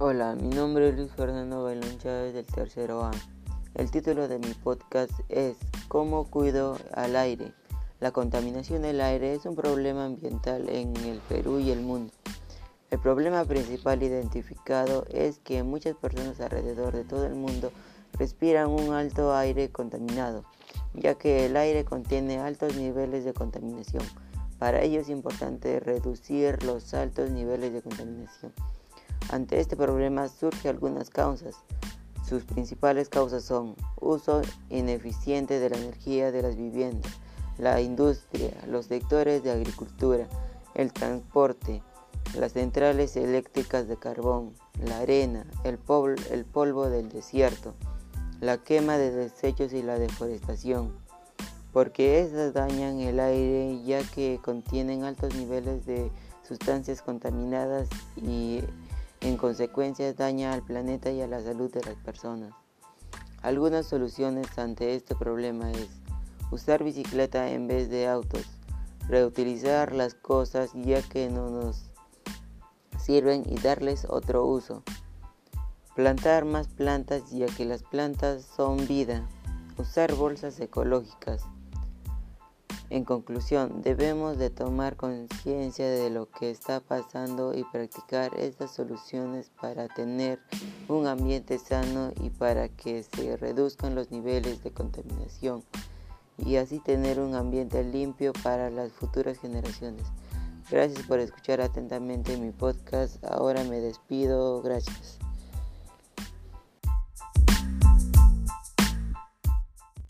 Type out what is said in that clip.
Hola, mi nombre es Luis Fernando Bailón Chávez del tercero A. El título de mi podcast es ¿Cómo cuido al aire? La contaminación del aire es un problema ambiental en el Perú y el mundo. El problema principal identificado es que muchas personas alrededor de todo el mundo respiran un alto aire contaminado, ya que el aire contiene altos niveles de contaminación. Para ello es importante reducir los altos niveles de contaminación. Ante este problema surgen algunas causas. Sus principales causas son uso ineficiente de la energía de las viviendas, la industria, los sectores de agricultura, el transporte, las centrales eléctricas de carbón, la arena, el, polvo del desierto, la quema de desechos y la deforestación, porque estas dañan el aire ya que contienen altos niveles de sustancias contaminadas y en consecuencia daña al planeta y a la salud de las personas. Algunas soluciones ante este problema es usar bicicleta en vez de autos, reutilizar las cosas ya que no nos sirven y darles otro uso, plantar más plantas ya que las plantas son vida, usar bolsas ecológicas, en conclusión, debemos de tomar conciencia de lo que está pasando y practicar estas soluciones para tener un ambiente sano y para que se reduzcan los niveles de contaminación y así tener un ambiente limpio para las futuras generaciones. Gracias por escuchar atentamente mi podcast. Ahora me despido. Gracias.